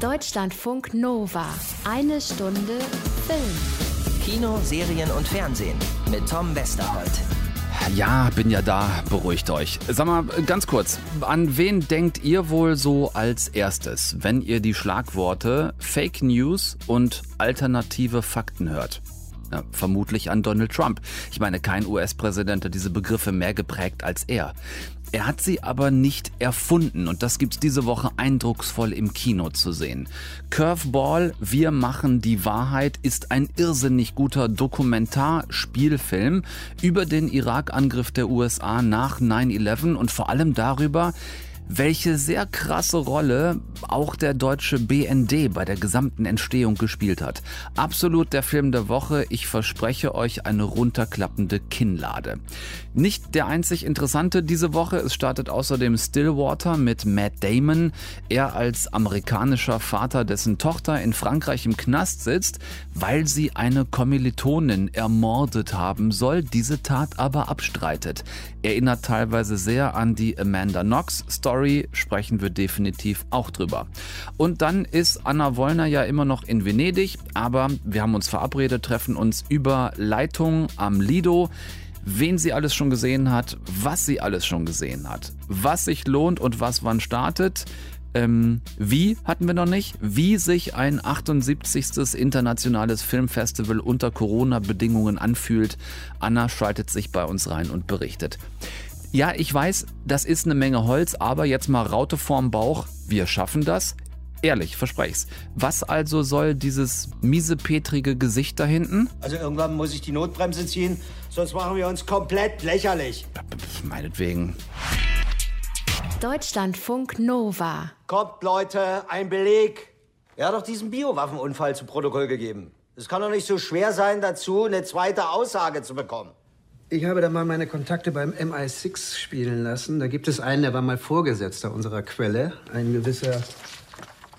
Deutschlandfunk Nova. Eine Stunde Film. Kino, Serien und Fernsehen mit Tom Westerholt. Ja, bin ja da, beruhigt euch. Sag mal, ganz kurz, an wen denkt ihr wohl so als erstes, wenn ihr die Schlagworte Fake News und alternative Fakten hört? Ja, vermutlich an Donald Trump. Ich meine, kein US-Präsident hat diese Begriffe mehr geprägt als er. Er hat sie aber nicht erfunden und das gibt's diese Woche eindrucksvoll im Kino zu sehen. Curveball, wir machen die Wahrheit ist ein irrsinnig guter Dokumentarspielfilm über den Irak-Angriff der USA nach 9-11 und vor allem darüber, welche sehr krasse Rolle auch der deutsche BND bei der gesamten Entstehung gespielt hat. Absolut der Film der Woche. Ich verspreche euch eine runterklappende Kinnlade. Nicht der einzig interessante diese Woche. Es startet außerdem Stillwater mit Matt Damon. Er als amerikanischer Vater, dessen Tochter in Frankreich im Knast sitzt, weil sie eine Kommilitonin ermordet haben soll, diese Tat aber abstreitet. Erinnert teilweise sehr an die Amanda Knox Story sprechen wir definitiv auch drüber. Und dann ist Anna Wollner ja immer noch in Venedig, aber wir haben uns verabredet, treffen uns über Leitung am Lido wen sie alles schon gesehen hat, was sie alles schon gesehen hat, was sich lohnt und was wann startet. Ähm, wie hatten wir noch nicht? Wie sich ein 78. internationales Filmfestival unter Corona-Bedingungen anfühlt. Anna schaltet sich bei uns rein und berichtet. Ja, ich weiß, das ist eine Menge Holz, aber jetzt mal Raute vorm Bauch. Wir schaffen das. Ehrlich, versprech's. Was also soll dieses miesepetrige Gesicht da hinten? Also irgendwann muss ich die Notbremse ziehen, sonst machen wir uns komplett lächerlich. Meinetwegen. Deutschlandfunk Nova. Kommt, Leute, ein Beleg. Er hat doch diesen Biowaffenunfall zu Protokoll gegeben. Es kann doch nicht so schwer sein, dazu eine zweite Aussage zu bekommen. Ich habe da mal meine Kontakte beim MI6 spielen lassen. Da gibt es einen, der war mal Vorgesetzter unserer Quelle, ein gewisser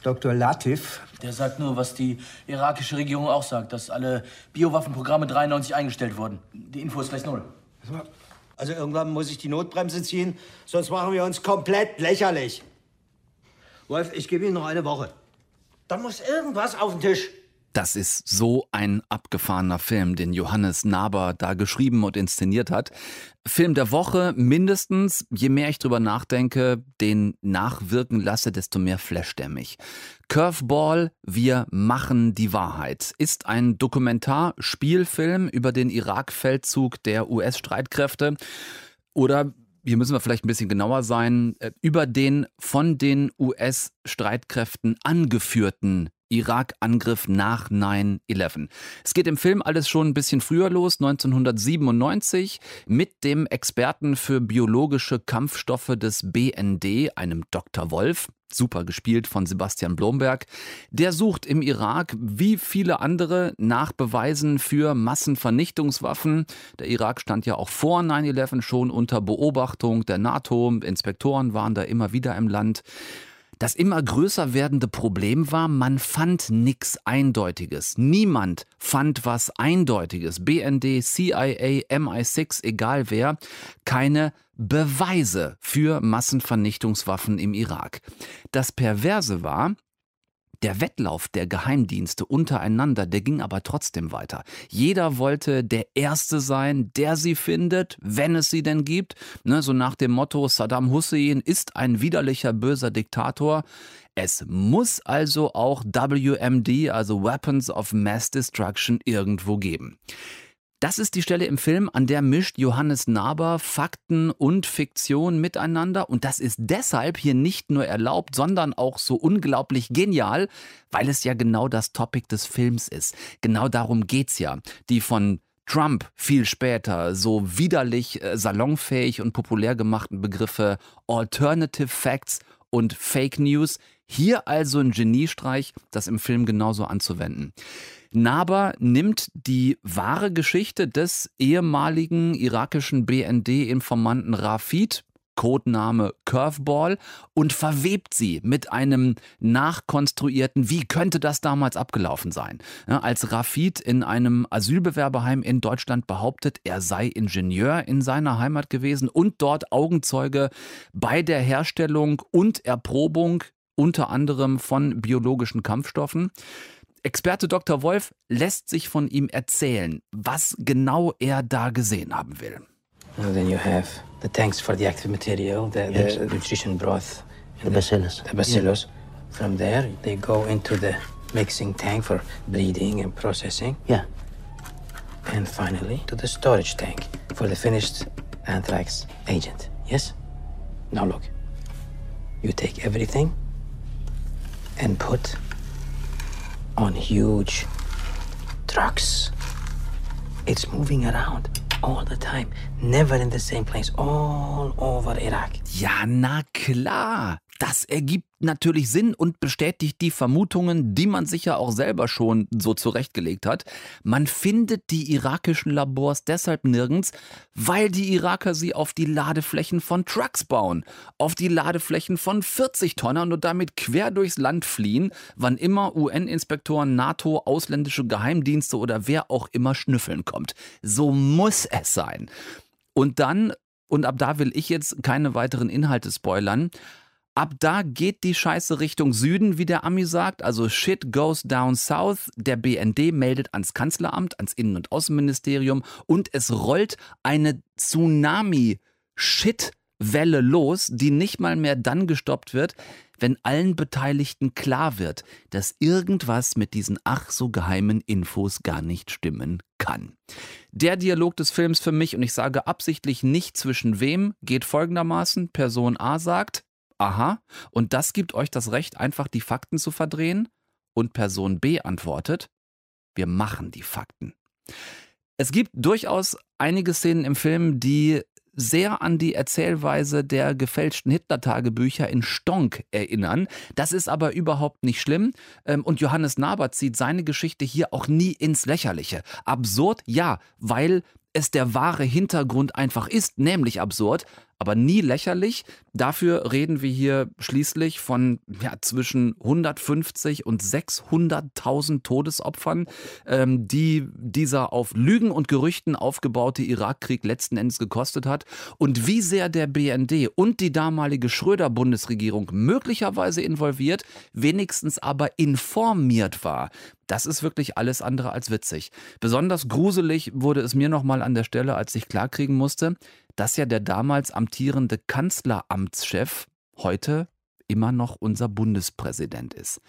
Dr. Latif. Der sagt nur, was die irakische Regierung auch sagt, dass alle Biowaffenprogramme 93 eingestellt wurden. Die Info ist gleich null. Also irgendwann muss ich die Notbremse ziehen, sonst machen wir uns komplett lächerlich. Wolf, ich gebe Ihnen noch eine Woche. Dann muss irgendwas auf den Tisch. Das ist so ein abgefahrener Film, den Johannes Naber da geschrieben und inszeniert hat. Film der Woche mindestens. Je mehr ich drüber nachdenke, den nachwirken lasse, desto mehr flasht er mich. Curveball, wir machen die Wahrheit, ist ein Dokumentarspielfilm über den Irak-Feldzug der US-Streitkräfte. Oder hier müssen wir vielleicht ein bisschen genauer sein, äh, über den von den US-Streitkräften angeführten Irak-Angriff nach 9-11. Es geht im Film alles schon ein bisschen früher los, 1997, mit dem Experten für biologische Kampfstoffe des BND, einem Dr. Wolf, super gespielt von Sebastian Blomberg. Der sucht im Irak, wie viele andere, nach Beweisen für Massenvernichtungswaffen. Der Irak stand ja auch vor 9-11 schon unter Beobachtung der NATO. Inspektoren waren da immer wieder im Land. Das immer größer werdende Problem war, man fand nichts Eindeutiges. Niemand fand was Eindeutiges. BND, CIA, MI6, egal wer, keine Beweise für Massenvernichtungswaffen im Irak. Das Perverse war, der Wettlauf der Geheimdienste untereinander, der ging aber trotzdem weiter. Jeder wollte der Erste sein, der sie findet, wenn es sie denn gibt. Ne, so nach dem Motto, Saddam Hussein ist ein widerlicher, böser Diktator. Es muss also auch WMD, also Weapons of Mass Destruction, irgendwo geben. Das ist die Stelle im Film, an der mischt Johannes Naber Fakten und Fiktion miteinander. Und das ist deshalb hier nicht nur erlaubt, sondern auch so unglaublich genial, weil es ja genau das Topic des Films ist. Genau darum geht's ja. Die von Trump viel später so widerlich äh, salonfähig und populär gemachten Begriffe Alternative Facts und Fake News. Hier also ein Geniestreich, das im Film genauso anzuwenden. Naber nimmt die wahre Geschichte des ehemaligen irakischen BND-Informanten Rafid, Codename Curveball, und verwebt sie mit einem nachkonstruierten, wie könnte das damals abgelaufen sein? Ja, als Rafid in einem Asylbewerberheim in Deutschland behauptet, er sei Ingenieur in seiner Heimat gewesen und dort Augenzeuge bei der Herstellung und Erprobung unter anderem von biologischen Kampfstoffen. Experte Dr. Wolf lässt sich von ihm erzählen, was genau er da gesehen haben will. And then you have the tanks for the active material, the, Yes. the nutrition broth, The bacillus. the bacillus. From there, they go into the mixing tank for bleeding and processing. Yeah. And finally, to the storage tank for the finished anthrax agent. Yes? Now look. You take everything and put on huge trucks. It's moving around all the time, never in the same place, all over Iraq. Ja, na klar. Das ergibt natürlich Sinn und bestätigt die Vermutungen, die man sich ja auch selber schon so zurechtgelegt hat. Man findet die irakischen Labors deshalb nirgends, weil die Iraker sie auf die Ladeflächen von Trucks bauen, auf die Ladeflächen von 40 Tonnern und damit quer durchs Land fliehen, wann immer UN-Inspektoren, NATO, ausländische Geheimdienste oder wer auch immer schnüffeln kommt. So muss es sein. Und dann, und ab da will ich jetzt keine weiteren Inhalte spoilern, Ab da geht die Scheiße Richtung Süden, wie der Ami sagt. Also shit goes down south. Der BND meldet ans Kanzleramt, ans Innen- und Außenministerium und es rollt eine Tsunami-Shit-Welle los, die nicht mal mehr dann gestoppt wird, wenn allen Beteiligten klar wird, dass irgendwas mit diesen ach so geheimen Infos gar nicht stimmen kann. Der Dialog des Films für mich, und ich sage absichtlich nicht zwischen wem, geht folgendermaßen. Person A sagt, aha, und das gibt euch das Recht, einfach die Fakten zu verdrehen? Und Person B antwortet, wir machen die Fakten. Es gibt durchaus einige Szenen im Film, die sehr an die Erzählweise der gefälschten Hitler-Tagebücher in Stonk erinnern. Das ist aber überhaupt nicht schlimm. Ähm, Und Johannes Naber zieht seine Geschichte hier auch nie ins Lächerliche. Absurd, ja, weil es der wahre Hintergrund einfach ist, nämlich absurd, aber nie lächerlich. Dafür reden wir hier schließlich von ja, zwischen 150 und 600.000 Todesopfern, ähm, die dieser auf Lügen und Gerüchten aufgebaute Irakkrieg letzten Endes gekostet hat und wie sehr der BND und die damalige Schröder-Bundesregierung möglicherweise involviert, wenigstens aber informiert war. Das ist wirklich alles andere als witzig. Besonders gruselig wurde es mir nochmal an der Stelle, als ich klarkriegen musste, dass ja der damals amtierende Kanzleramtschef heute immer noch unser Bundespräsident ist.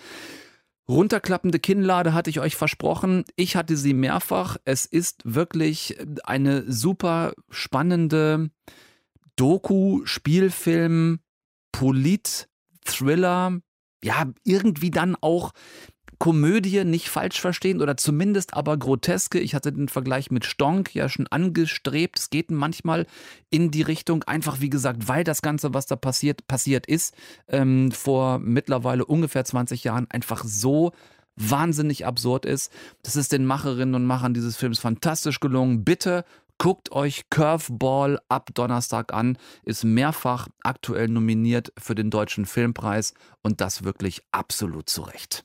Runterklappende Kinnlade hatte ich euch versprochen. Ich hatte sie mehrfach. Es ist wirklich eine super spannende Doku, Spielfilm, Polit, Thriller. Ja, irgendwie dann auch Komödie nicht falsch verstehen oder zumindest aber groteske. Ich hatte den Vergleich mit Stonk ja schon angestrebt. Es geht manchmal in die Richtung, einfach wie gesagt, weil das Ganze, was da passiert, passiert ist, ähm, vor mittlerweile ungefähr 20 Jahren einfach so wahnsinnig absurd ist. Das ist den Macherinnen und Machern dieses Films fantastisch gelungen. Bitte Guckt euch Curveball ab Donnerstag an, ist mehrfach aktuell nominiert für den Deutschen Filmpreis und das wirklich absolut zu Recht.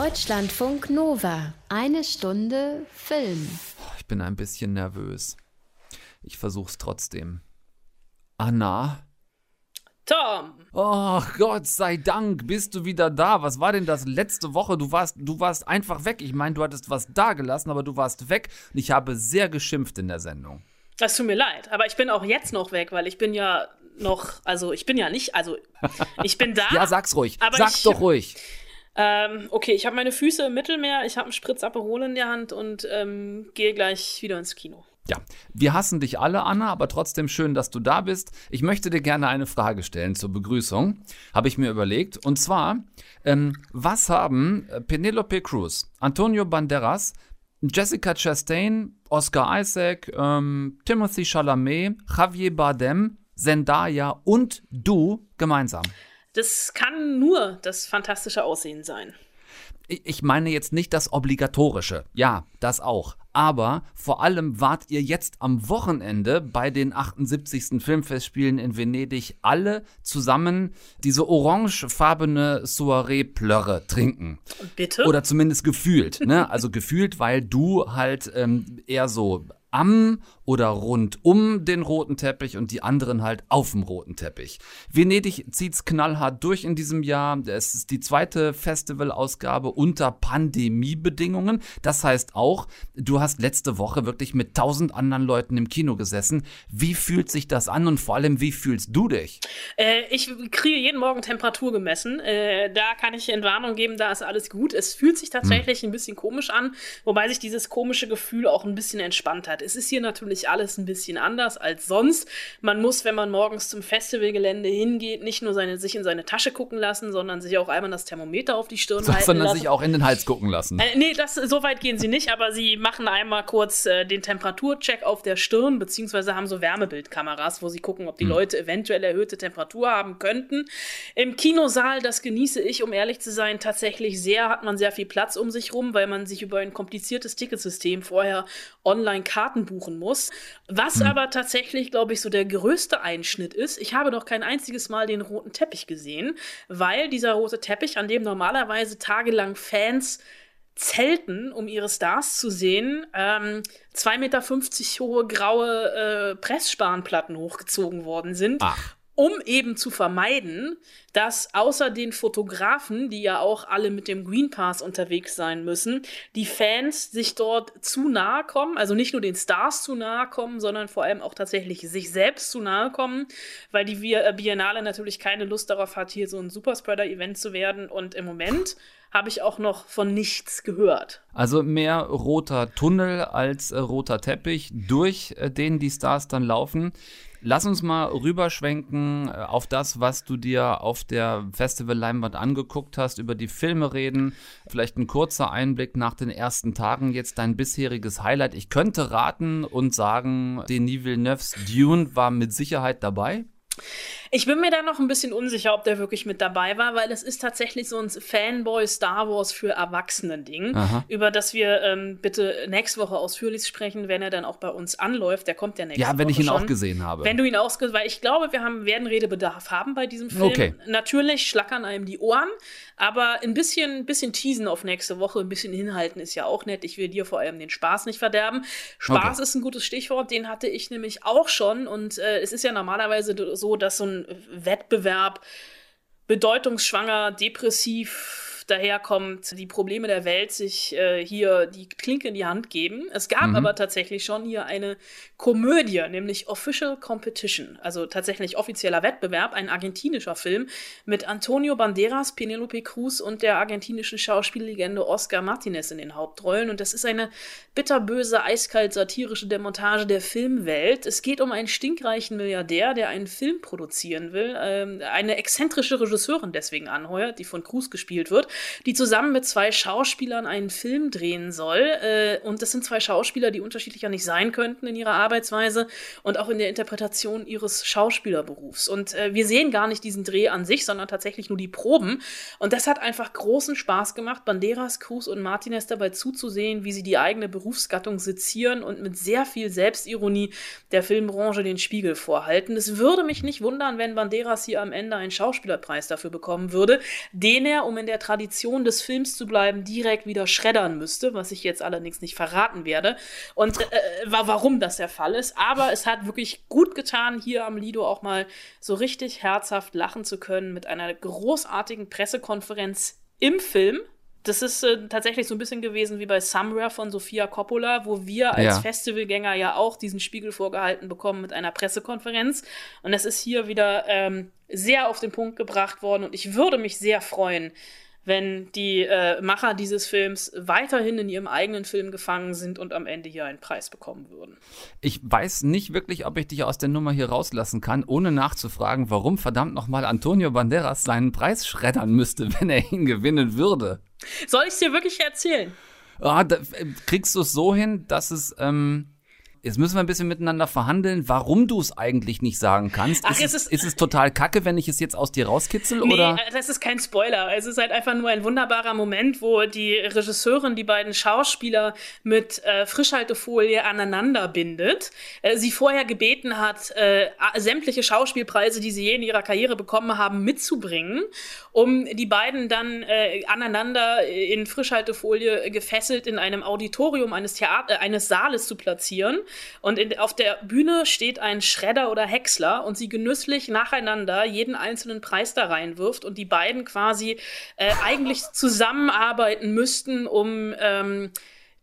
Deutschlandfunk Nova. Eine Stunde Film. Ich bin ein bisschen nervös. Ich versuch's trotzdem. Anna? Tom! Oh Gott sei Dank, bist du wieder da. Was war denn das letzte Woche? Du warst, du warst einfach weg. Ich meine, du hattest was dagelassen, aber du warst weg und ich habe sehr geschimpft in der Sendung. Das tut mir leid, aber ich bin auch jetzt noch weg, weil ich bin ja noch, also ich bin ja nicht, also ich bin da. Ja, sag's ruhig. Aber Sag's ich- doch ruhig. Ähm, okay, ich habe meine Füße im Mittelmeer, ich habe einen Spritz Aperol in der Hand und ähm, gehe gleich wieder ins Kino. Ja, wir hassen dich alle, Anna, aber trotzdem schön, dass du da bist. Ich möchte dir gerne eine Frage stellen zur Begrüßung, habe ich mir überlegt. Und zwar, ähm, was haben äh, Penelope Cruz, Antonio Banderas, Jessica Chastain, Oscar Isaac, ähm, Timothy Chalamet, Javier Bardem, Zendaya und du gemeinsam? Das kann nur das fantastische Aussehen sein. Ich meine jetzt nicht das Obligatorische. Ja, das auch. Aber vor allem wart ihr jetzt am Wochenende bei den 78. Filmfestspielen in Venedig alle zusammen diese orangefarbene Soiree-Plörre trinken. Bitte? Oder zumindest gefühlt. Ne? Also gefühlt, weil du halt ähm, eher so am oder rund um den roten Teppich und die anderen halt auf dem roten Teppich. Venedig zieht's knallhart durch in diesem Jahr. Es ist die zweite Festivalausgabe unter Pandemiebedingungen. Das heißt auch, du hast letzte Woche wirklich mit tausend anderen Leuten im Kino gesessen. Wie fühlt sich das an und vor allem, wie fühlst du dich? Äh, ich kriege jeden Morgen Temperatur gemessen. Äh, da kann ich Entwarnung geben, da ist alles gut. Es fühlt sich tatsächlich hm. ein bisschen komisch an, wobei sich dieses komische Gefühl auch ein bisschen entspannt hat. Es ist hier natürlich natürlich alles ein bisschen anders als sonst. Man muss, wenn man morgens zum Festivalgelände hingeht, nicht nur seine, sich in seine Tasche gucken lassen, sondern sich auch einmal das Thermometer auf die Stirn so, halten sondern lassen. sich auch in den Hals gucken lassen. Äh, nee, das, so weit gehen sie nicht, aber sie machen einmal kurz äh, den Temperaturcheck auf der Stirn, beziehungsweise haben so Wärmebildkameras, wo sie gucken, ob die hm. Leute eventuell erhöhte Temperatur haben könnten. Im Kinosaal, das genieße ich, um ehrlich zu sein, tatsächlich sehr, hat man sehr viel Platz um sich rum, weil man sich über ein kompliziertes Ticketsystem vorher online Karten buchen muss. Was mhm. aber tatsächlich, glaube ich, so der größte Einschnitt ist, ich habe noch kein einziges Mal den roten Teppich gesehen, weil dieser rote Teppich, an dem normalerweise tagelang Fans zelten, um ihre Stars zu sehen, ähm, 2,50 Meter hohe graue äh, Pressspanplatten hochgezogen worden sind. Ach um eben zu vermeiden, dass außer den Fotografen, die ja auch alle mit dem Green Pass unterwegs sein müssen, die Fans sich dort zu nahe kommen, also nicht nur den Stars zu nahe kommen, sondern vor allem auch tatsächlich sich selbst zu nahe kommen, weil die äh, Biennale natürlich keine Lust darauf hat, hier so ein Superspreader-Event zu werden. Und im Moment habe ich auch noch von nichts gehört. Also mehr roter Tunnel als äh, roter Teppich, durch äh, den die Stars dann laufen. Lass uns mal rüberschwenken äh, auf das, was du dir auf der Festival-Leinwand angeguckt hast, über die Filme reden. Vielleicht ein kurzer Einblick nach den ersten Tagen, jetzt dein bisheriges Highlight. Ich könnte raten und sagen, Denis Villeneuve's Dune war mit Sicherheit dabei. Ich bin mir da noch ein bisschen unsicher, ob der wirklich mit dabei war, weil es ist tatsächlich so ein Fanboy-Star Wars für Erwachsenen-Ding, über das wir ähm, bitte nächste Woche ausführlich sprechen, wenn er dann auch bei uns anläuft. Der kommt ja nächste Woche. Ja, wenn ich ihn schon. auch gesehen habe. Wenn du ihn auch, weil ich glaube, wir haben, werden Redebedarf haben bei diesem Film. Okay. Natürlich schlackern einem die Ohren, aber ein bisschen, bisschen teasen auf nächste Woche, ein bisschen hinhalten ist ja auch nett. Ich will dir vor allem den Spaß nicht verderben. Spaß okay. ist ein gutes Stichwort, den hatte ich nämlich auch schon und äh, es ist ja normalerweise so, dass so ein Wettbewerb bedeutungsschwanger, depressiv, daherkommt, die Probleme der Welt sich äh, hier die Klinke in die Hand geben. Es gab mhm. aber tatsächlich schon hier eine Komödie, nämlich Official Competition, also tatsächlich offizieller Wettbewerb, ein argentinischer Film mit Antonio Banderas, Penelope Cruz und der argentinischen Schauspiellegende Oscar Martinez in den Hauptrollen. Und das ist eine bitterböse, eiskalt satirische Demontage der Filmwelt. Es geht um einen stinkreichen Milliardär, der einen Film produzieren will, ähm, eine exzentrische Regisseurin deswegen anheuert, die von Cruz gespielt wird die zusammen mit zwei Schauspielern einen Film drehen soll. Äh, und das sind zwei Schauspieler, die unterschiedlicher nicht sein könnten in ihrer Arbeitsweise und auch in der Interpretation ihres Schauspielerberufs. Und äh, wir sehen gar nicht diesen Dreh an sich, sondern tatsächlich nur die Proben. Und das hat einfach großen Spaß gemacht, Banderas, Cruz und Martinez dabei zuzusehen, wie sie die eigene Berufsgattung sezieren und mit sehr viel Selbstironie der Filmbranche den Spiegel vorhalten. Es würde mich nicht wundern, wenn Banderas hier am Ende einen Schauspielerpreis dafür bekommen würde, den er, um in der Tradition Tradition des Films zu bleiben, direkt wieder schreddern müsste, was ich jetzt allerdings nicht verraten werde. Und äh, warum das der Fall ist. Aber es hat wirklich gut getan, hier am Lido auch mal so richtig herzhaft lachen zu können mit einer großartigen Pressekonferenz im Film. Das ist äh, tatsächlich so ein bisschen gewesen wie bei Somewhere von Sofia Coppola, wo wir als ja. Festivalgänger ja auch diesen Spiegel vorgehalten bekommen mit einer Pressekonferenz. Und es ist hier wieder ähm, sehr auf den Punkt gebracht worden. Und ich würde mich sehr freuen, wenn die äh, Macher dieses Films weiterhin in ihrem eigenen Film gefangen sind und am Ende hier einen Preis bekommen würden. Ich weiß nicht wirklich, ob ich dich aus der Nummer hier rauslassen kann, ohne nachzufragen, warum verdammt nochmal Antonio Banderas seinen Preis schreddern müsste, wenn er ihn gewinnen würde. Soll ich es dir wirklich erzählen? Ah, da, äh, kriegst du es so hin, dass es ähm, Jetzt müssen wir ein bisschen miteinander verhandeln, warum du es eigentlich nicht sagen kannst. Ach, ist, es ist, ist es total kacke, wenn ich es jetzt aus dir rauskitzel? Nee, oder? das ist kein Spoiler. Es ist halt einfach nur ein wunderbarer Moment, wo die Regisseurin die beiden Schauspieler mit äh, Frischhaltefolie aneinander bindet. Äh, sie vorher gebeten hat, äh, sämtliche Schauspielpreise, die sie je in ihrer Karriere bekommen haben, mitzubringen, um die beiden dann äh, aneinander in Frischhaltefolie gefesselt in einem Auditorium eines Theater, eines Saales zu platzieren Und in, auf der Bühne steht ein Schredder oder Häcksler und sie genüsslich nacheinander jeden einzelnen Preis da reinwirft und die beiden quasi äh, eigentlich zusammenarbeiten müssten, um ähm,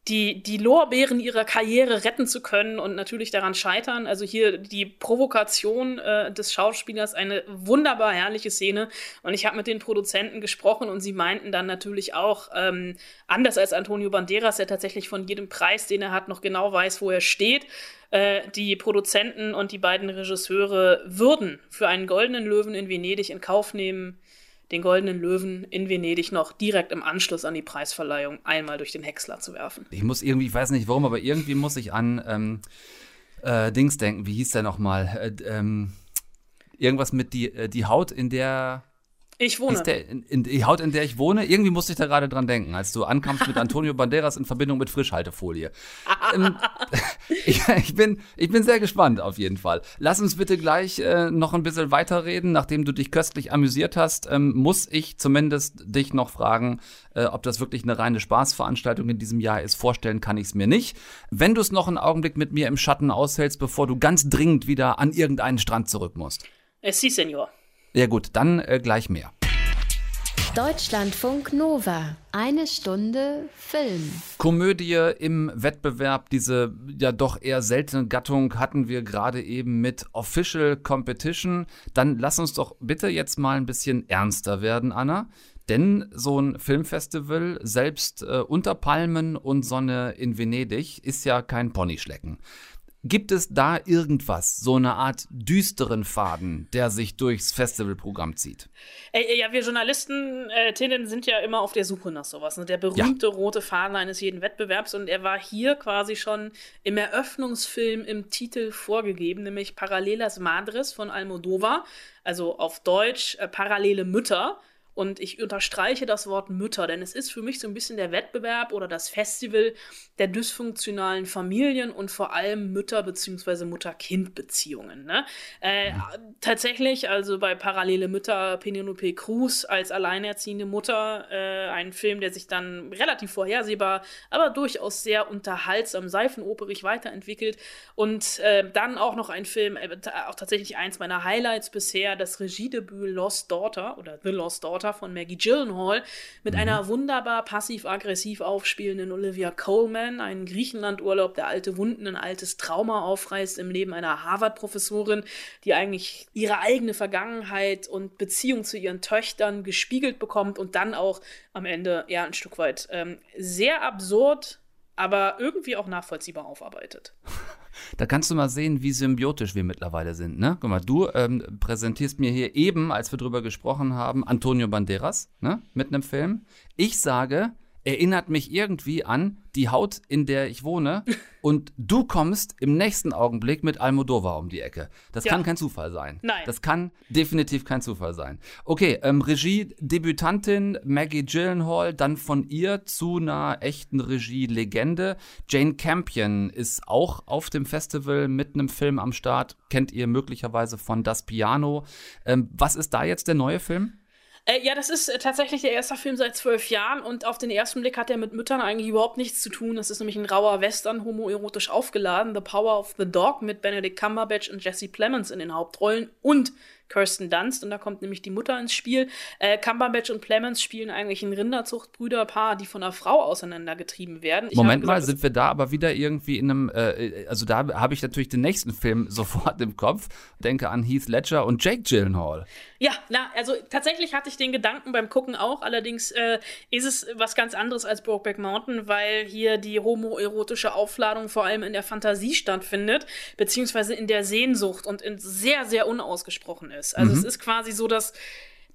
die, die Lorbeeren ihrer Karriere retten zu können und natürlich daran scheitern. Also hier die Provokation äh, des Schauspielers, eine wunderbar herrliche Szene. Und ich habe mit den Produzenten gesprochen und sie meinten dann natürlich auch, ähm, anders als Antonio Banderas, der tatsächlich von jedem Preis, den er hat, noch genau weiß, wo er steht, äh, die Produzenten und die beiden Regisseure würden für einen goldenen Löwen in Venedig in Kauf nehmen, den Goldenen Löwen in Venedig noch direkt im Anschluss an die Preisverleihung einmal durch den Häcksler zu werfen. Ich muss irgendwie, ich weiß nicht warum, aber irgendwie muss ich an ähm, äh, Dings denken. Wie hieß der nochmal? Äh, ähm, irgendwas mit die, äh, die Haut, in der ich wohne. Ist der, in, in, die Haut, in der ich wohne, irgendwie musste ich da gerade dran denken, als du ankamst mit Antonio Banderas in Verbindung mit Frischhaltefolie. ähm, ich, ich, bin, ich bin sehr gespannt auf jeden Fall. Lass uns bitte gleich äh, noch ein bisschen weiterreden. Nachdem du dich köstlich amüsiert hast, ähm, muss ich zumindest dich noch fragen, äh, ob das wirklich eine reine Spaßveranstaltung in diesem Jahr ist. Vorstellen kann ich es mir nicht. Wenn du es noch einen Augenblick mit mir im Schatten aushältst, bevor du ganz dringend wieder an irgendeinen Strand zurück musst. Eh, sí, Senor. Ja gut, dann äh, gleich mehr. Deutschlandfunk Nova. Eine Stunde Film. Komödie im Wettbewerb, diese ja doch eher seltene Gattung hatten wir gerade eben mit Official Competition. Dann lass uns doch bitte jetzt mal ein bisschen ernster werden, Anna. Denn so ein Filmfestival, selbst äh, unter Palmen und Sonne in Venedig, ist ja kein Ponyschlecken. Gibt es da irgendwas, so eine Art düsteren Faden, der sich durchs Festivalprogramm zieht? Ey, ja, wir Journalisten, äh, Tinnen, sind ja immer auf der Suche nach sowas. Ne? Der berühmte ja. rote Faden eines jeden Wettbewerbs. Und er war hier quasi schon im Eröffnungsfilm im Titel vorgegeben, nämlich Paralelas Madres von Almodovar. Also auf Deutsch äh, Parallele Mütter. Und ich unterstreiche das Wort Mütter, denn es ist für mich so ein bisschen der Wettbewerb oder das Festival der dysfunktionalen Familien und vor allem Mütter- bzw. Mutter-Kind-Beziehungen. Ne? Äh. Tatsächlich, also bei Parallele Mütter Penelope Cruz als alleinerziehende Mutter, äh, ein Film, der sich dann relativ vorhersehbar, aber durchaus sehr unterhaltsam, seifenoperig weiterentwickelt. Und äh, dann auch noch ein Film, äh, auch tatsächlich eins meiner Highlights bisher, das Regiedebüt Lost Daughter oder The Lost Daughter Daughter von Maggie Gyllenhaal mit mhm. einer wunderbar passiv-aggressiv aufspielenden Olivia Coleman, einen Griechenlandurlaub, der alte Wunden, ein altes Trauma aufreißt im Leben einer Harvard-Professorin, die eigentlich ihre eigene Vergangenheit und Beziehung zu ihren Töchtern gespiegelt bekommt und dann auch am Ende ja ein Stück weit ähm, sehr absurd, aber irgendwie auch nachvollziehbar aufarbeitet. Da kannst du mal sehen, wie symbiotisch wir mittlerweile sind. Ne? Guck mal, du ähm, präsentierst mir hier eben, als wir drüber gesprochen haben, Antonio Banderas ne? mit einem Film. Ich sage, erinnert mich irgendwie an die Haut, in der ich wohne. Und du kommst im nächsten Augenblick mit Almodovar um die Ecke. Das ja. kann kein Zufall sein. Nein. Das kann definitiv kein Zufall sein. Okay, ähm, Regie, Debütantin Maggie Gyllenhaal, dann von ihr zu einer echten Regie-Legende. Jane Campion ist auch auf dem Festival mit einem Film am Start. Kennt ihr möglicherweise von Das Piano. Ähm, was ist da jetzt der neue Film? Äh, ja, das ist äh, tatsächlich der erste Film seit zwölf Jahren und auf den ersten Blick hat er mit Müttern eigentlich überhaupt nichts zu tun. Das ist nämlich ein rauer Western, homoerotisch aufgeladen. The Power of the Dog mit Benedict Cumberbatch und Jesse Plemons in den Hauptrollen und Kirsten Dunst und da kommt nämlich die Mutter ins Spiel. Äh, Cumberbatch und Clemens spielen eigentlich ein Rinderzuchtbrüderpaar, die von einer Frau auseinandergetrieben werden. Ich Moment mal, sind wir da aber wieder irgendwie in einem, äh, also da habe ich natürlich den nächsten Film sofort im Kopf, denke an Heath Ledger und Jake Gyllenhaal. Ja, na, also tatsächlich hatte ich den Gedanken beim Gucken auch, allerdings äh, ist es was ganz anderes als Brokeback Mountain, weil hier die homoerotische Aufladung vor allem in der Fantasie stattfindet, beziehungsweise in der Sehnsucht und in sehr, sehr unausgesprochen ist. Also mhm. es ist quasi so, dass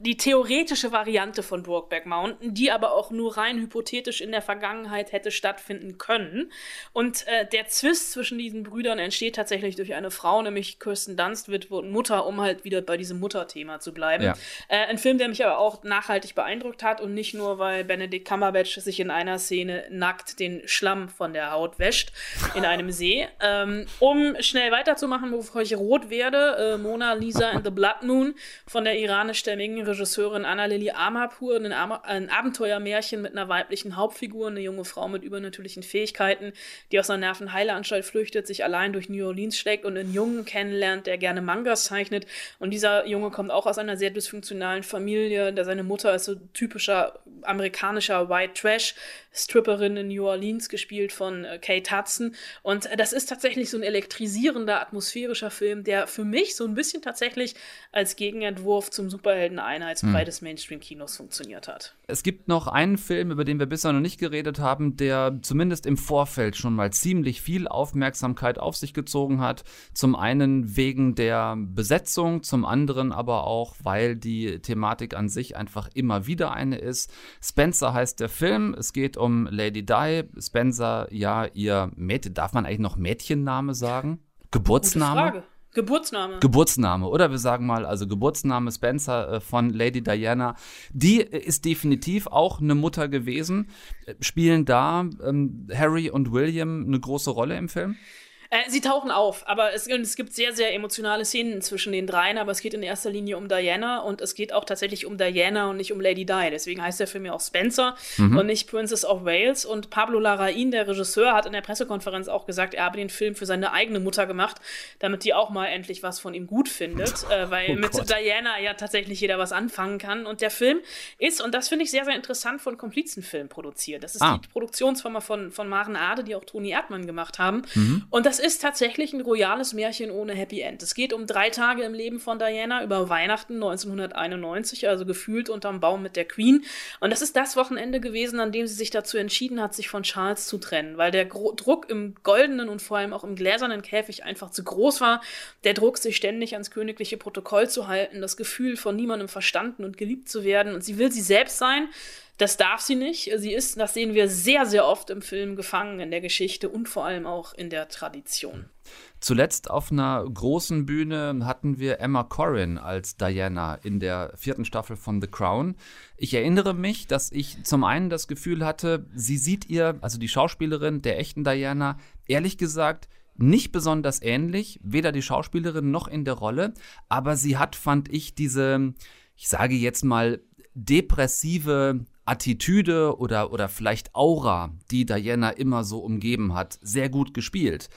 die theoretische Variante von Brokeback Mountain, die aber auch nur rein hypothetisch in der Vergangenheit hätte stattfinden können. Und äh, der Zwist zwischen diesen Brüdern entsteht tatsächlich durch eine Frau, nämlich Kirsten Dunst, und Mutter, um halt wieder bei diesem Mutterthema zu bleiben. Ja. Äh, ein Film, der mich aber auch nachhaltig beeindruckt hat und nicht nur, weil Benedict Cumberbatch sich in einer Szene nackt den Schlamm von der Haut wäscht in einem See. Ähm, um schnell weiterzumachen, bevor ich rot werde, äh, Mona Lisa and the Blood Moon von der iranischstämmigen Regisseurin Anna-Lili Amapur, ein, ein Abenteuermärchen mit einer weiblichen Hauptfigur, eine junge Frau mit übernatürlichen Fähigkeiten, die aus einer Nervenheileanstalt flüchtet, sich allein durch New Orleans schlägt und einen Jungen kennenlernt, der gerne Mangas zeichnet. Und dieser Junge kommt auch aus einer sehr dysfunktionalen Familie, da seine Mutter ist so typischer amerikanischer White Trash Stripperin in New Orleans, gespielt von äh, Kate Hudson. Und das ist tatsächlich so ein elektrisierender, atmosphärischer Film, der für mich so ein bisschen tatsächlich als Gegenentwurf zum Superhelden-Einheitsbrei hm. des Mainstream-Kinos funktioniert hat. Es gibt noch einen Film, über den wir bisher noch nicht geredet haben, der zumindest im Vorfeld schon mal ziemlich viel Aufmerksamkeit auf sich gezogen hat. Zum einen wegen der Besetzung, zum anderen aber auch, weil die Thematik an sich einfach immer wieder eine ist. Spencer heißt der Film. Es geht um Lady Di. Spencer, ja, ihr Mädchen, darf man eigentlich noch Mädchenname sagen? Geburtsname? Geburtsname. Geburtsname, oder wir sagen mal, also Geburtsname Spencer äh, von Lady Diana. Die ist definitiv auch eine Mutter gewesen. Äh, spielen da ähm, Harry und William eine große Rolle im Film? Äh, sie tauchen auf, aber es, es, gibt sehr, sehr emotionale Szenen zwischen den dreien, aber es geht in erster Linie um Diana und es geht auch tatsächlich um Diana und nicht um Lady Di. Deswegen heißt der Film ja auch Spencer mhm. und nicht Princess of Wales. Und Pablo Larraín, der Regisseur, hat in der Pressekonferenz auch gesagt, er habe den Film für seine eigene Mutter gemacht, damit die auch mal endlich was von ihm gut findet, äh, weil oh mit Diana ja tatsächlich jeder was anfangen kann. Und der Film ist, und das finde ich sehr, sehr interessant, von Komplizenfilm produziert. Das ist ah. die Produktionsfirma von, von Maren Ade, die auch Toni Erdmann gemacht haben. Mhm. Und das ist tatsächlich ein royales Märchen ohne Happy End. Es geht um drei Tage im Leben von Diana über Weihnachten 1991, also gefühlt unterm Baum mit der Queen. Und das ist das Wochenende gewesen, an dem sie sich dazu entschieden hat, sich von Charles zu trennen, weil der Gro Druck im goldenen und vor allem auch im gläsernen Käfig einfach zu groß war. Der Druck, sich ständig ans königliche Protokoll zu halten, das Gefühl, von niemandem verstanden und geliebt zu werden. Und sie will sie selbst sein. Das darf sie nicht. Sie ist, das sehen wir sehr, sehr oft im Film, gefangen in der Geschichte und vor allem auch in der Tradition. Zuletzt auf einer großen Bühne hatten wir Emma Corrin als Diana in der vierten Staffel von The Crown. Ich erinnere mich, dass ich zum einen das Gefühl hatte, sie sieht ihr, also die Schauspielerin der echten Diana, ehrlich gesagt, nicht besonders ähnlich, weder die Schauspielerin noch in der Rolle, aber sie hat, fand ich, diese, ich sage jetzt mal, depressive Attitüde oder, oder vielleicht Aura, die Diana immer so umgeben hat, sehr gut gespielt.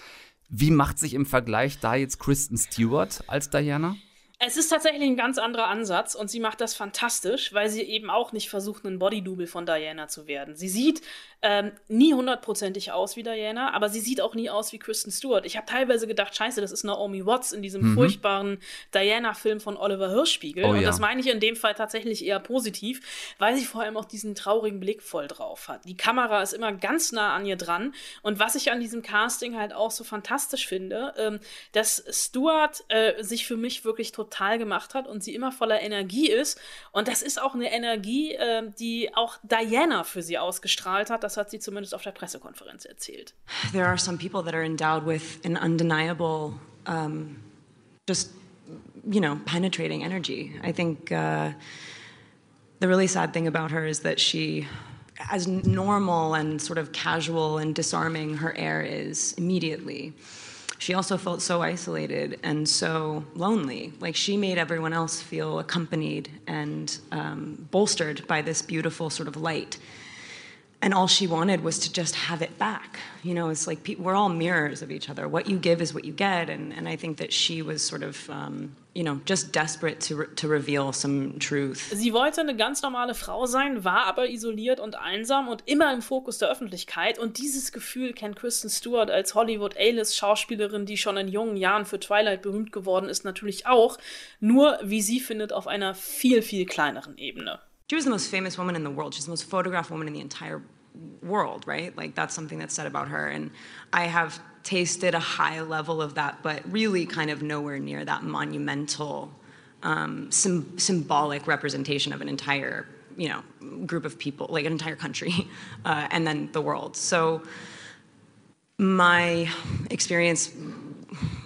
Wie macht sich im Vergleich da jetzt Kristen Stewart als Diana? Es ist tatsächlich ein ganz anderer Ansatz und sie macht das fantastisch, weil sie eben auch nicht versucht, ein Bodydouble von Diana zu werden. Sie sieht ähm, nie hundertprozentig aus wie Diana, aber sie sieht auch nie aus wie Kristen Stewart. Ich habe teilweise gedacht, scheiße, das ist Naomi Watts in diesem mhm. furchtbaren Diana-Film von Oliver Hirschspiegel. Oh, und ja. das meine ich in dem Fall tatsächlich eher positiv, weil sie vor allem auch diesen traurigen Blick voll drauf hat. Die Kamera ist immer ganz nah an ihr dran. Und was ich an diesem Casting halt auch so fantastisch finde, ähm, dass Stewart äh, sich für mich wirklich total gemacht hat und sie immer voller Energie ist. Und das ist auch eine Energie, äh, die auch Diana für sie ausgestrahlt hat. Das hat sie zumindest auf der Pressekonferenz erzählt. There are some people that are endowed with an undeniable, um, just you know, penetrating energy. I think uh, the really sad thing about her is that she as normal and sort of casual and disarming her air is immediately, she also felt so isolated and so lonely. Like she made everyone else feel accompanied and um, bolstered by this beautiful sort of light and all she wanted was to just have it back. You know, it's like we're all mirrors of each other. What you give is what you get, and, and I think that she was sort of, um, you know, just desperate to, to reveal some truth. Sie wollte eine ganz normale Frau sein, war aber isoliert und einsam und immer im Fokus der Öffentlichkeit. Und dieses Gefühl kennt Kristen Stewart als Hollywood A-List-Schauspielerin, die schon in jungen Jahren für Twilight berühmt geworden ist, natürlich auch. Nur, wie sie findet, auf einer viel, viel kleineren Ebene. She was the most famous woman in the world. She's the most photographed woman in the entire world, right? Like that's something that's said about her. And I have tasted a high level of that, but really kind of nowhere near that monumental, um, sim- symbolic representation of an entire, you know, group of people, like an entire country, uh, and then the world. So my experience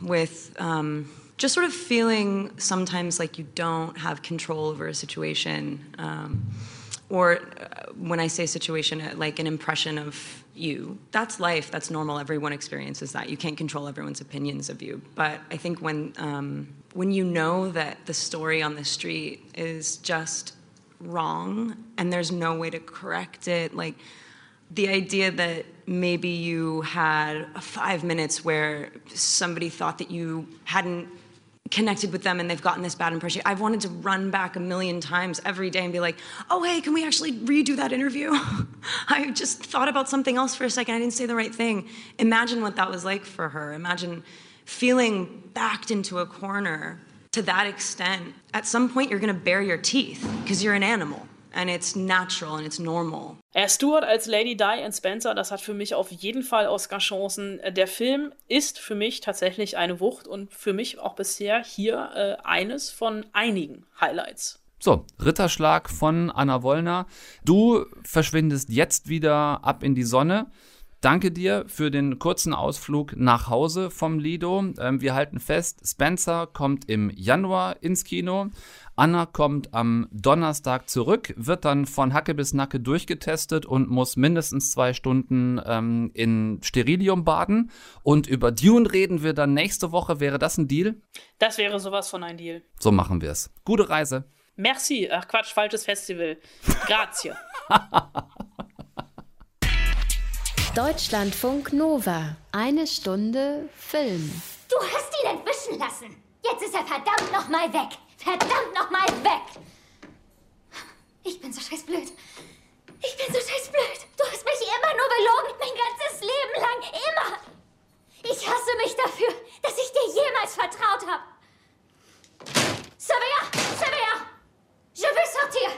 with um, just sort of feeling sometimes like you don't have control over a situation um, or uh, when I say situation, uh, like an impression of you. That's life. That's normal. Everyone experiences that. You can't control everyone's opinions of you. But I think when um, when you know that the story on the street is just wrong and there's no way to correct it, like the idea that maybe you had five minutes where somebody thought that you hadn't connected with them and they've gotten this bad impression. I've wanted to run back a million times every day and be like, oh, hey, can we actually redo that interview? I just thought about something else for a second. I didn't say the right thing. Imagine what that was like for her. Imagine feeling backed into a corner to that extent. At some point, you're going to bare your teeth because you're an animal. And it's natural and it's normal. Er Stewart als Lady Di and Spencer, das hat für mich auf jeden Fall Oscar-Chancen. Der Film ist für mich tatsächlich eine Wucht und für mich auch bisher hier äh, eines von einigen Highlights. So, Ritterschlag von Anna Wollner. Du verschwindest jetzt wieder ab in die Sonne. Danke dir für den kurzen Ausflug nach Hause vom Lido. Ähm, wir halten fest, Spencer kommt im Januar ins Kino. Anna kommt am Donnerstag zurück, wird dann von Hacke bis Nacke durchgetestet und muss mindestens zwei Stunden ähm, in Sterilium baden. Und über Dune reden wir dann nächste Woche. Wäre das ein Deal? Das wäre sowas von ein Deal. So machen wir es. Gute Reise. Merci. Ach Quatsch, falsches Festival. Grazie. Deutschlandfunk Nova. Eine Stunde Film. Du hast ihn entwischen lassen. Jetzt ist er verdammt nochmal weg. Verdammt nochmal weg! Ich bin so scheiß blöd. Ich bin so scheiß blöd. Du hast mich immer nur belogen, mein ganzes Leben lang. Immer. Ich hasse mich dafür, dass ich dir jemals vertraut habe. Savia! Savia! Je veux sortir!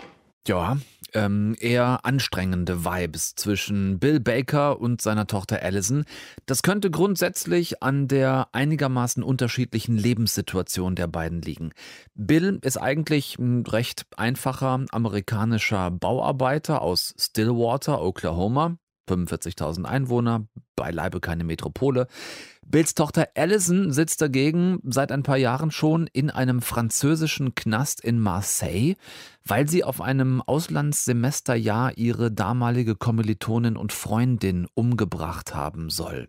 Ja, ähm, eher anstrengende Vibes zwischen Bill Baker und seiner Tochter Allison. Das könnte grundsätzlich an der einigermaßen unterschiedlichen Lebenssituation der beiden liegen. Bill ist eigentlich ein recht einfacher amerikanischer Bauarbeiter aus Stillwater, Oklahoma. 45.000 Einwohner, beileibe keine Metropole. Bills Tochter Allison sitzt dagegen seit ein paar Jahren schon in einem französischen Knast in Marseille, weil sie auf einem Auslandssemesterjahr ihre damalige Kommilitonin und Freundin umgebracht haben soll.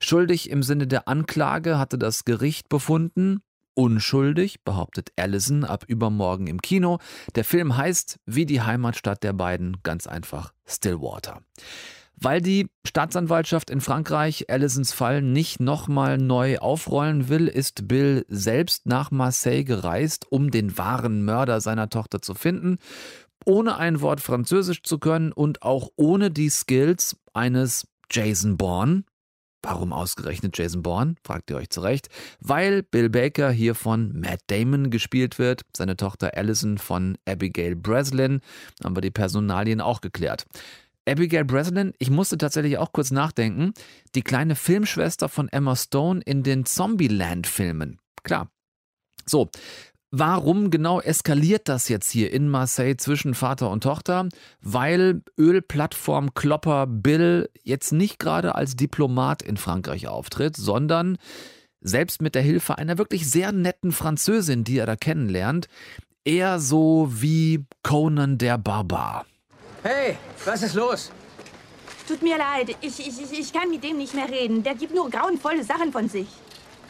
Schuldig im Sinne der Anklage hatte das Gericht befunden. Unschuldig, behauptet Allison ab übermorgen im Kino. Der Film heißt, wie die Heimatstadt der beiden, ganz einfach Stillwater. Weil die Staatsanwaltschaft in Frankreich Allisons Fall nicht nochmal neu aufrollen will, ist Bill selbst nach Marseille gereist, um den wahren Mörder seiner Tochter zu finden, ohne ein Wort Französisch zu können und auch ohne die Skills eines Jason Bourne. Warum ausgerechnet Jason Bourne? fragt ihr euch zurecht. Weil Bill Baker hier von Matt Damon gespielt wird, seine Tochter Allison von Abigail Breslin. Haben wir die Personalien auch geklärt. Abigail Breslin, ich musste tatsächlich auch kurz nachdenken, die kleine Filmschwester von Emma Stone in den Zombieland-Filmen. Klar. So, Warum genau eskaliert das jetzt hier in Marseille zwischen Vater und Tochter? Weil Ölplattform Klopper Bill jetzt nicht gerade als Diplomat in Frankreich auftritt, sondern selbst mit der Hilfe einer wirklich sehr netten Französin, die er da kennenlernt, eher so wie Conan der Barbar. Hey, was ist los? Tut mir leid, ich, ich, ich kann mit dem nicht mehr reden. Der gibt nur grauenvolle Sachen von sich.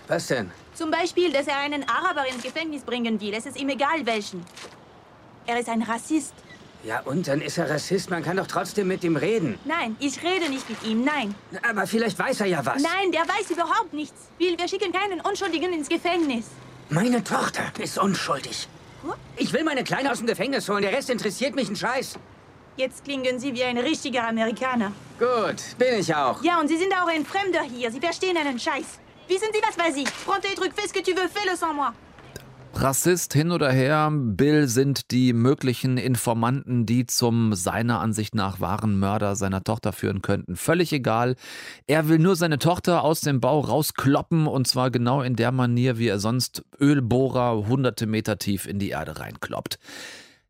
Was denn? Zum Beispiel, dass er einen Araber ins Gefängnis bringen will. Es ist ihm egal, welchen. Er ist ein Rassist. Ja, und dann ist er Rassist. Man kann doch trotzdem mit ihm reden. Nein, ich rede nicht mit ihm, nein. Aber vielleicht weiß er ja was. Nein, der weiß überhaupt nichts. Wir, wir schicken keinen Unschuldigen ins Gefängnis. Meine Tochter ist unschuldig. Ich will meine Kleine aus dem Gefängnis holen. Der Rest interessiert mich einen Scheiß. Jetzt klingen Sie wie ein richtiger Amerikaner. Gut, bin ich auch. Ja, und Sie sind auch ein Fremder hier. Sie verstehen einen Scheiß. Wissen Sie, was weiß ich? Prends tes trucs, fais ce que tu veux, fais-le sans moi. Rassist hin oder her, Bill sind die möglichen Informanten, die zum seiner Ansicht nach wahren Mörder seiner Tochter führen könnten. Völlig egal. Er will nur seine Tochter aus dem Bau rauskloppen und zwar genau in der Manier, wie er sonst Ölbohrer hunderte Meter tief in die Erde reinkloppt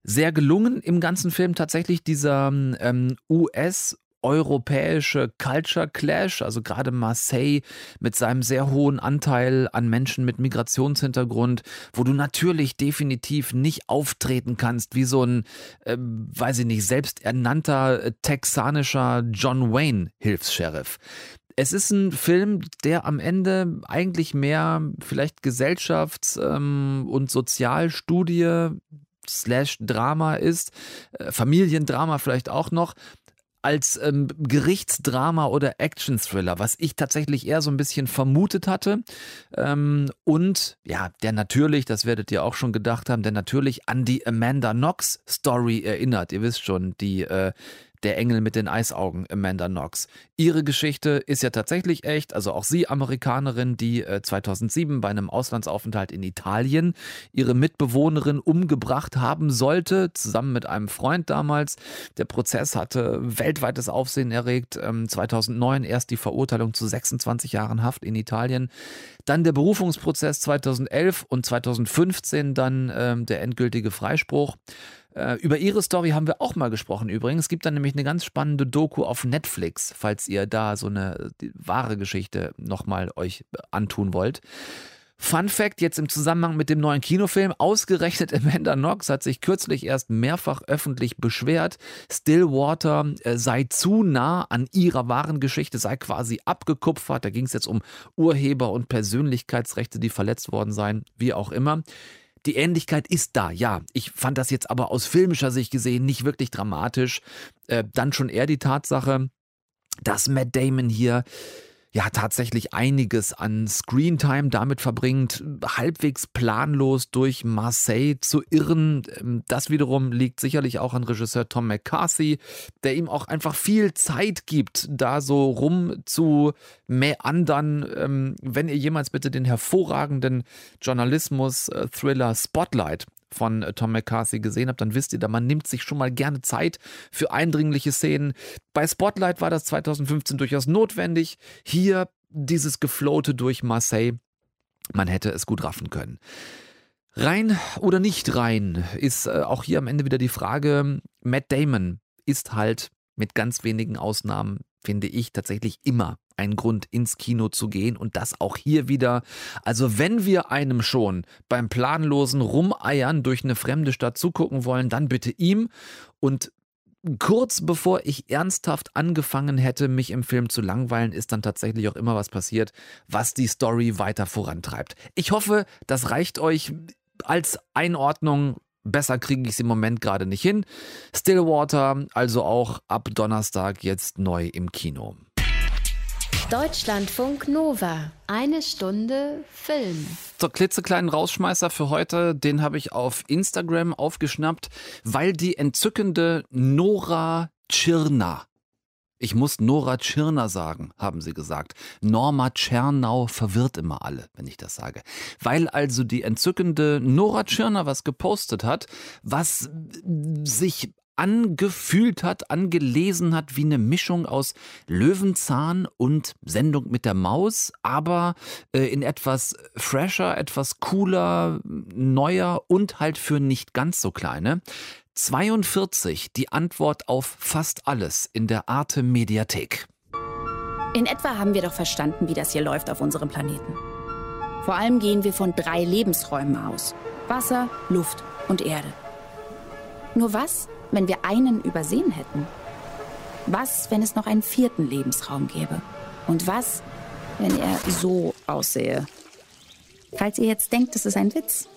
sehr gelungen im ganzen Film tatsächlich dieser ähm, US- europäische Culture Clash, also gerade Marseille mit seinem sehr hohen Anteil an Menschen mit Migrationshintergrund, wo du natürlich definitiv nicht auftreten kannst wie so ein, äh, weiß ich nicht, selbsternannter äh, texanischer John Wayne Hilfs-Sheriff. Es ist ein Film, der am Ende eigentlich mehr vielleicht Gesellschafts- ähm, und Sozialstudie slash Drama ist, äh, Familiendrama vielleicht auch noch, als ähm, Gerichtsdrama oder Action-Thriller, was ich tatsächlich eher so ein bisschen vermutet hatte. Ähm, und ja, der natürlich, das werdet ihr auch schon gedacht haben, der natürlich an die Amanda Knox Story erinnert. Ihr wisst schon, die äh, der Engel mit den Eisaugen, Amanda Knox. Ihre Geschichte ist ja tatsächlich echt, also auch sie Amerikanerin, die 2007 äh, bei einem Auslandsaufenthalt in Italien ihre Mitbewohnerin umgebracht haben sollte, zusammen mit einem Freund damals. Der Prozess hatte weltweites Aufsehen erregt. 2009 ähm, erst die Verurteilung zu 26 Jahren Haft in Italien. Dann der Berufungsprozess 2011 und 2015 dann ähm, der endgültige Freispruch. Äh, über ihre Story haben wir auch mal gesprochen übrigens. Es gibt dann nämlich eine ganz spannende Doku auf Netflix, falls ihr da so eine wahre Geschichte nochmal euch antun wollt. Fun Fact jetzt im Zusammenhang mit dem neuen Kinofilm. Ausgerechnet Amanda Knox hat sich kürzlich erst mehrfach öffentlich beschwert, Stillwater äh, sei zu nah an ihrer wahren Geschichte, sei quasi abgekupfert. Da ging es jetzt um Urheber- und Persönlichkeitsrechte, die verletzt worden seien, wie auch immer. Die Ähnlichkeit ist da, ja. Ich fand das jetzt aber aus filmischer Sicht gesehen nicht wirklich dramatisch. Äh, dann schon eher die Tatsache, dass Matt Damon hier ja tatsächlich einiges an Screentime damit verbringt, halbwegs planlos durch Marseille zu irren. Ähm, das wiederum liegt sicherlich auch an Regisseur Tom McCarthy, der ihm auch einfach viel Zeit gibt, da so rum zu meandern. Ähm, wenn ihr jemals bitte den hervorragenden Journalismus-Thriller Spotlight von äh, Tom McCarthy gesehen habt, dann wisst ihr, da man nimmt sich schon mal gerne Zeit für eindringliche Szenen. Bei Spotlight war das 2015 durchaus notwendig. Hier dieses Geflote durch Marseille. Man hätte es gut raffen können. Rein oder nicht rein ist äh, auch hier am Ende wieder die Frage. Matt Damon ist halt mit ganz wenigen Ausnahmen, finde ich, tatsächlich immer ein Grund, ins Kino zu gehen und das auch hier wieder. Also wenn wir einem schon beim planlosen Rumeiern durch eine fremde Stadt zugucken wollen, dann bitte ihm und Kurz bevor ich ernsthaft angefangen hätte, mich im Film zu langweilen, ist dann tatsächlich auch immer was passiert, was die Story weiter vorantreibt. Ich hoffe, das reicht euch als Einordnung. Besser kriege ich es im Moment gerade nicht hin. Stillwater, also auch ab Donnerstag jetzt neu im Kino. Deutschlandfunk Nova. Eine Stunde Film. So, klitzekleinen Rausschmeißer für heute, den habe ich auf Instagram aufgeschnappt, weil die entzückende Nora Tschirner ich muss Nora Tschirner sagen, haben sie gesagt. Norma Tschernau verwirrt immer alle, wenn ich das sage. Weil also die entzückende Nora Tschirner was gepostet hat, was sich angefühlt hat, angelesen hat, wie eine Mischung aus Löwenzahn und Sendung mit der Maus, aber äh, in etwas fresher, etwas cooler, neuer und halt für nicht ganz so kleine. 42 die Antwort auf fast alles in der Arte Mediathek. In etwa haben wir doch verstanden, wie das hier läuft auf unserem Planeten. Vor allem gehen wir von drei Lebensräumen aus. Wasser, Luft und Erde. Nur was, wenn wir einen übersehen hätten? Was, wenn es noch einen vierten Lebensraum gäbe? Und was, wenn er so aussähe? Falls ihr jetzt denkt, das ist ein Witz.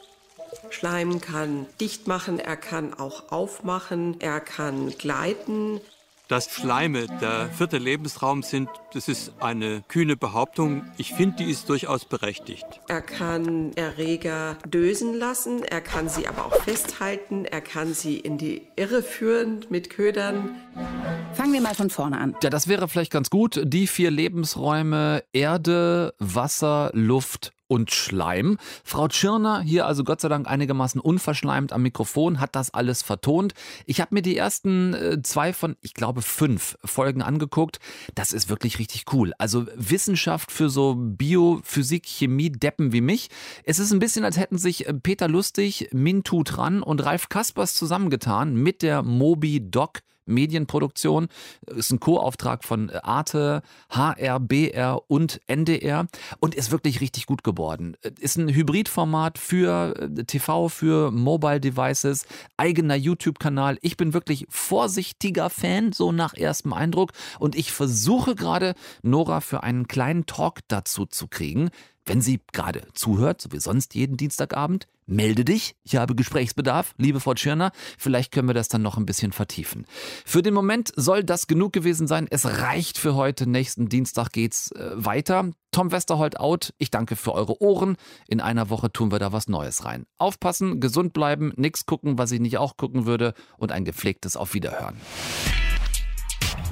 Schleim kann dicht machen, er kann auch aufmachen, er kann gleiten, dass Schleime der vierte Lebensraum sind, das ist eine kühne Behauptung. Ich finde, die ist durchaus berechtigt. Er kann Erreger dösen lassen, er kann sie aber auch festhalten, er kann sie in die Irre führen mit Ködern. Fangen wir mal von vorne an. Ja, das wäre vielleicht ganz gut. Die vier Lebensräume Erde, Wasser, Luft und Schleim. Frau Tschirner, hier also Gott sei Dank einigermaßen unverschleimt am Mikrofon, hat das alles vertont. Ich habe mir die ersten äh, zwei von, ich glaube, fünf Folgen angeguckt. Das ist wirklich richtig cool. Also Wissenschaft für so Bio, Physik, Chemie, Deppen wie mich. Es ist ein bisschen, als hätten sich äh, Peter Lustig, Mintu Tran und Ralf Kaspers zusammengetan mit der Mobi Doc Medienproduktion. Ist ein Co-Auftrag von Arte, HR, BR und NDR und ist wirklich richtig gut geworden. Ist ein Hybridformat für äh, TV, für Mobile Devices, eigener YouTube-Kanal. Ich bin wirklich vorsichtiger Fan, so nach erstem Eindruck. Und ich versuche gerade, Nora für einen kleinen Talk dazu zu kriegen. Wenn sie gerade zuhört, so wie sonst jeden Dienstagabend, melde dich. Ich habe Gesprächsbedarf, liebe Frau Tschirner. Vielleicht können wir das dann noch ein bisschen vertiefen. Für den Moment soll das genug gewesen sein. Es reicht für heute. Nächsten Dienstag geht's äh, weiter. Tom Westerholt out. Ich danke für eure Ohren. In einer Woche tun wir da was Neues rein. Aufpassen, gesund bleiben, nichts gucken, was ich nicht auch gucken würde und ein gepflegtes Auf Wiederhören.